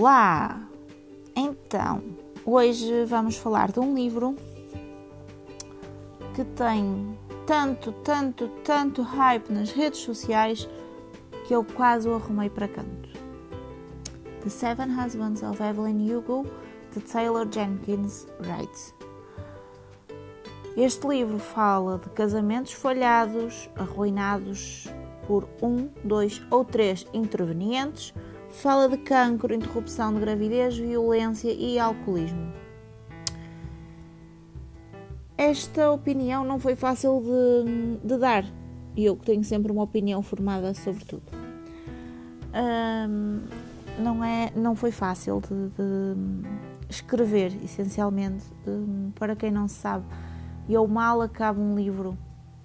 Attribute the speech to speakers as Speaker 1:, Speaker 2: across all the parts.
Speaker 1: Olá! Então, hoje vamos falar de um livro que tem tanto, tanto, tanto hype nas redes sociais que eu quase o arrumei para canto. The Seven Husbands of Evelyn Hugo, de Taylor Jenkins writes. Este livro fala de casamentos falhados, arruinados por um, dois ou três intervenientes fala de cancro, interrupção de gravidez, violência e alcoolismo. Esta opinião não foi fácil de, de dar e eu tenho sempre uma opinião formada sobre tudo. Um, não, é, não foi fácil de, de escrever, essencialmente. Um, para quem não sabe, eu mal acabo um livro,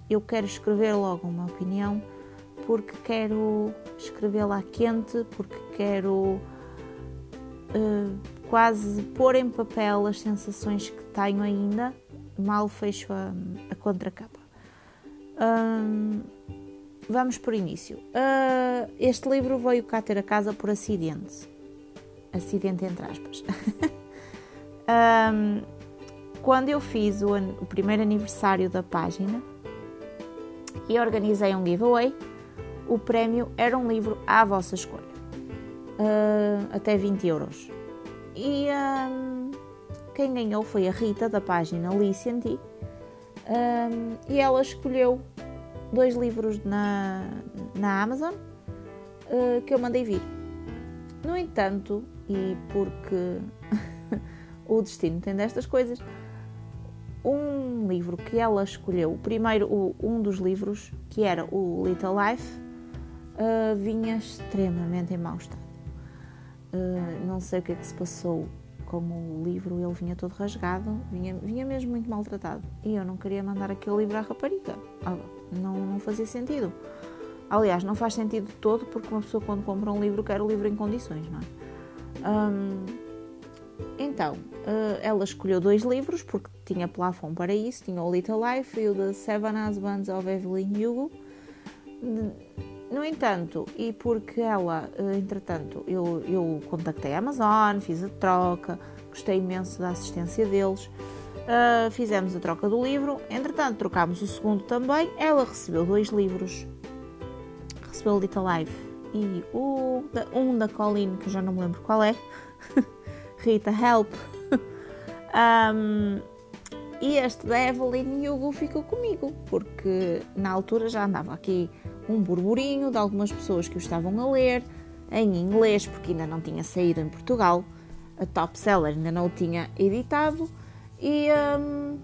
Speaker 1: eu quero escrever logo uma opinião porque quero escrevê-la quente, porque quero uh, quase pôr em papel as sensações que tenho ainda, mal fecho a, a contracapa. Um, vamos por início. Uh, este livro veio cá ter a casa por acidente. Acidente entre aspas. um, quando eu fiz o, o primeiro aniversário da página e organizei um giveaway, o prémio era um livro à vossa escolha, uh, até 20 euros. E um, quem ganhou foi a Rita, da página Listen um, e ela escolheu dois livros na, na Amazon uh, que eu mandei vir. No entanto, e porque o destino tem destas coisas, um livro que ela escolheu, primeiro, um dos livros, que era o Little Life, uh, vinha extremamente em mau estado. Uh, não sei o que é que se passou com o livro, ele vinha todo rasgado, vinha, vinha mesmo muito maltratado. E eu não queria mandar aquele livro à rapariga. Ah, não, não fazia sentido. Aliás, não faz sentido todo porque uma pessoa quando compra um livro quer o livro em condições, não é? Um, então, uh, ela escolheu dois livros porque tinha plafond para isso, tinha o Little Life e o The Seven Husbands of Evelyn Hugo. No entanto, e porque ela, eh, entretanto, eu, eu contactei a Amazon, fiz a troca, gostei imenso da assistência deles, uh, fizemos a troca do livro, entretanto, trocámos o segundo também. Ela recebeu dois livros, recebeu o Little Life e o, um da Colleen, que eu já não me lembro qual é, Rita Help. um, e este da Evelyn Hugo ficou comigo, porque na altura já andava aqui um burburinho de algumas pessoas que o estavam a ler em inglês, porque ainda não tinha saído em Portugal, a top seller ainda não o tinha editado e hum,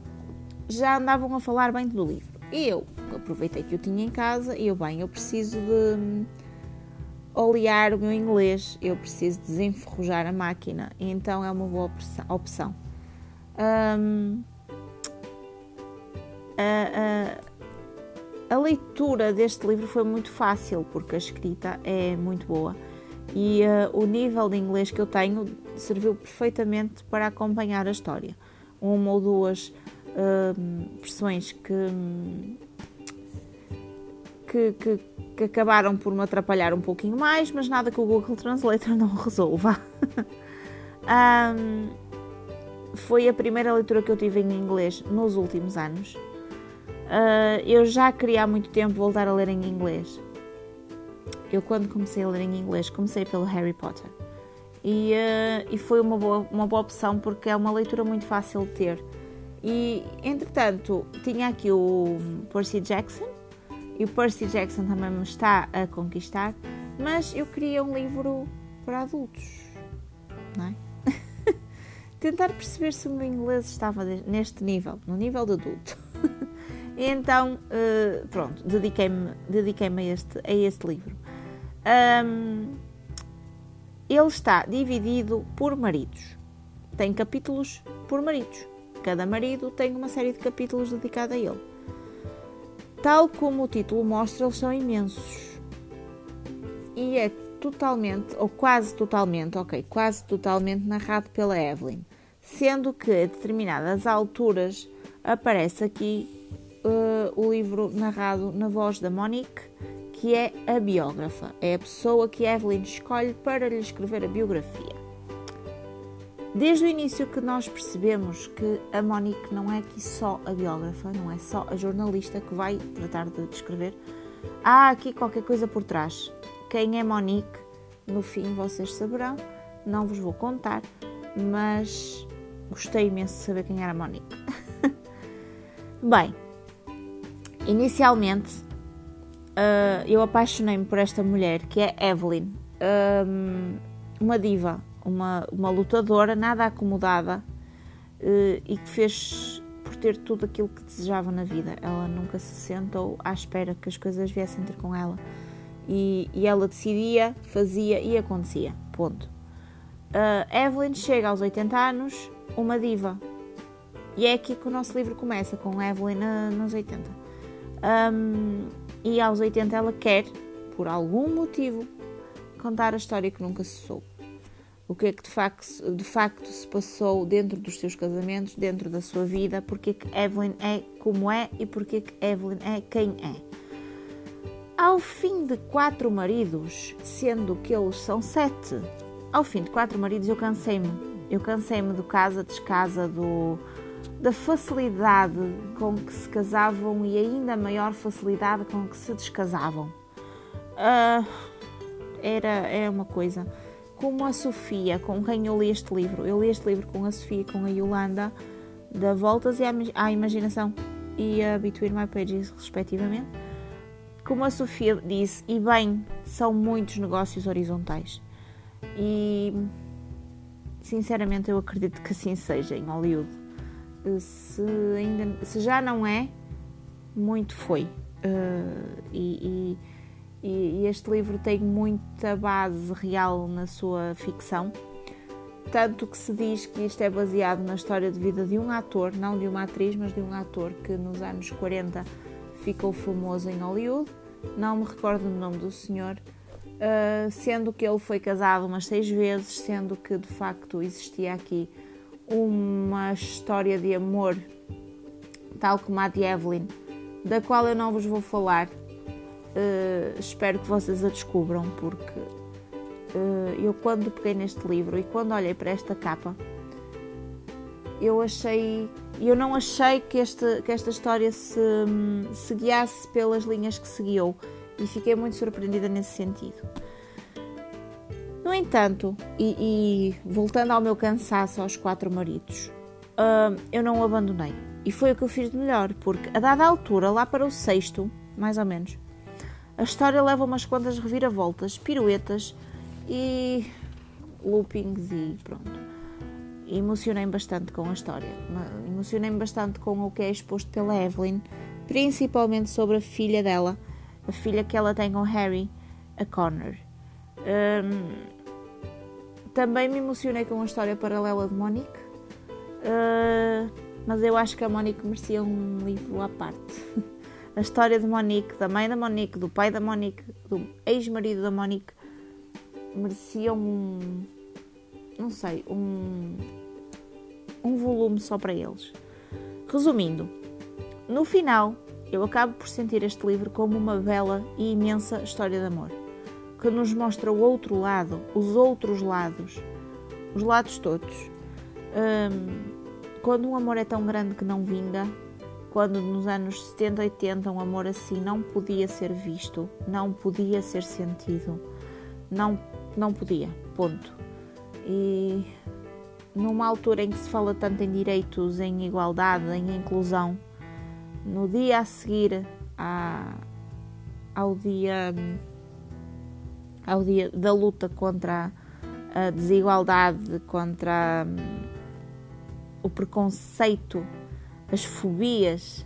Speaker 1: já andavam a falar bem do livro. E eu aproveitei que eu tinha em casa e eu, bem, eu preciso de hum, olear o meu inglês, eu preciso desenferrujar a máquina, então é uma boa opção. Um, a, a, a leitura deste livro foi muito fácil, porque a escrita é muito boa e uh, o nível de inglês que eu tenho serviu perfeitamente para acompanhar a história. Uma ou duas uh, versões que, que, que, que, acabaram por me atrapalhar um pouquinho mais, mas nada que o Google Translator não resolva. um, foi a primeira leitura que eu tive em inglês nos últimos anos Uh, eu já queria há muito tempo voltar a ler em inglês. Eu, quando comecei a ler em inglês, comecei pelo Harry Potter. E, uh, e foi uma boa, uma boa opção porque é uma leitura muito fácil de ter. E, entretanto, tinha aqui o Percy Jackson, e o Percy Jackson também me está a conquistar, mas eu queria um livro para adultos, não é? Tentar perceber se o meu inglês estava neste nível, no nível de adulto. Então, uh, pronto, dediquei-me dediquei a, este, a este livro. Um, ele está dividido por maridos. Tem capítulos por maridos. Cada marido tem uma série de capítulos dedicada a ele. Tal como o título mostra, eles são imensos. E é totalmente, ou quase totalmente, ok, quase totalmente narrado pela Evelyn. Sendo que a determinadas alturas aparece aqui uh, o livro narrado na voz da Monique, que é a biógrafa. É a pessoa que Evelyn escolhe para lhe escrever a biografia. Desde o início que nós percebemos que a Monique não é aqui só a biógrafa, não é só a jornalista que vai tratar de descrever. Há aqui qualquer coisa por trás. Quem é Monique, no fim vocês saberão. Não vos vou contar, mas gostei imenso de saber quem era a Monique. Bem, inicialmente uh, eu apaixonei-me por esta mulher que é Evelyn, um, uma diva, uma, uma lutadora nada acomodada uh, e que fez por ter tudo aquilo que desejava na vida. Ela nunca se sentou à espera que as coisas viessem ter com ela e, e ela decidia, fazia e acontecia. Ponto. Uh, Evelyn chega aos 80 anos, uma diva. E é aqui que o nosso livro começa, com Evelyn nos 80. Um, e aos 80 ela quer, por algum motivo, contar a história que nunca se soube. O que é que de facto, de facto se passou dentro dos seus casamentos, dentro da sua vida, porque é que Evelyn é como é e porque é que Evelyn é quem é. Ao fim de quatro maridos, sendo que eles são sete, ao fim de quatro maridos eu cansei-me. Eu cansei-me do casa-descasa, do, da facilidade com que se casavam e ainda maior facilidade com que se descasavam. Uh, era, é uma coisa. Como a Sofia, com quem eu li este livro, eu li este livro com a Sofia, com a Yolanda, da Voltas e à Imaginação e a Between My Pages, respectivamente. Como a Sofia disse, e bem, são muitos negócios horizontais. E sinceramente eu acredito que assim seja em Hollywood. Se, ainda, se já não é, muito foi. Uh, e, e, e este livro tem muita base real na sua ficção. Tanto que se diz que isto é baseado na história de vida de um ator, não de uma atriz, mas de um ator que nos anos 40 ficou famoso em Hollywood. Não me recordo o nome do senhor, uh, sendo que ele foi casado umas seis vezes, sendo que de facto existia aqui uma história de amor, tal como a de Evelyn, da qual eu não vos vou falar. Uh, espero que vocês a descubram, porque uh, eu, quando peguei neste livro e quando olhei para esta capa, eu achei. Eu não achei que esta, que esta história se, se guiasse pelas linhas que se guiou e fiquei muito surpreendida nesse sentido. No entanto, e, e voltando ao meu cansaço aos quatro maridos, uh, eu não o abandonei. E foi o que eu fiz de melhor, porque a dada altura, lá para o sexto, mais ou menos, a história leva umas quantas reviravoltas, piruetas e loopings e pronto. Emocionei-me bastante com a história. Emocionei-me bastante com o que é exposto pela Evelyn, principalmente sobre a filha dela, a filha que ela tem com Harry, a Connor. Um, também me emocionei com a história paralela de Monique, uh, mas eu acho que a Monique merecia um livro à parte. a história de Monique, da mãe da Monique, do pai da Monique, do ex-marido da Monique, merecia um. não sei, um. um volume só para eles. Resumindo, no final, eu acabo por sentir este livro como uma bela e imensa história de amor que nos mostra o outro lado, os outros lados, os lados todos. Um, quando um amor é tão grande que não vinga, quando nos anos 70, 80 um amor assim não podia ser visto, não podia ser sentido, não, não podia, ponto. E numa altura em que se fala tanto em direitos, em igualdade, em inclusão, no dia a seguir à, ao dia ao dia da luta contra a desigualdade, contra hum, o preconceito, as fobias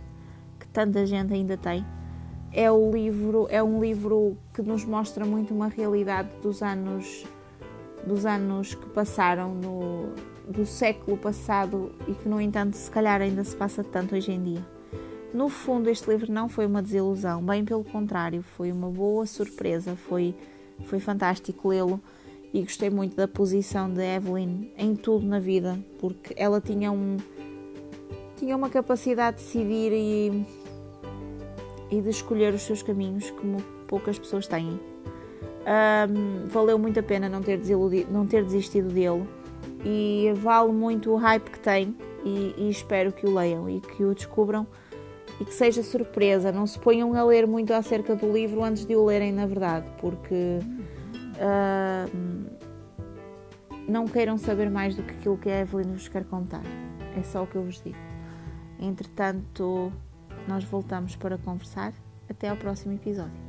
Speaker 1: que tanta gente ainda tem. É o livro, é um livro que nos mostra muito uma realidade dos anos dos anos que passaram no, do século passado e que no entanto se calhar ainda se passa tanto hoje em dia. No fundo este livro não foi uma desilusão, bem pelo contrário, foi uma boa surpresa, foi foi fantástico lê-lo e gostei muito da posição de Evelyn em tudo na vida, porque ela tinha um tinha uma capacidade de decidir e, e de escolher os seus caminhos como poucas pessoas têm. Um, valeu muito a pena não ter, não ter desistido dele e vale muito o hype que tem e, e espero que o leiam e que o descubram e que seja surpresa. Não se ponham a ler muito acerca do livro antes de o lerem, na verdade, porque uh, não queiram saber mais do que aquilo que a Evelyn vos quer contar. É só o que eu vos digo. Entretanto, nós voltamos para conversar. Até ao próximo episódio.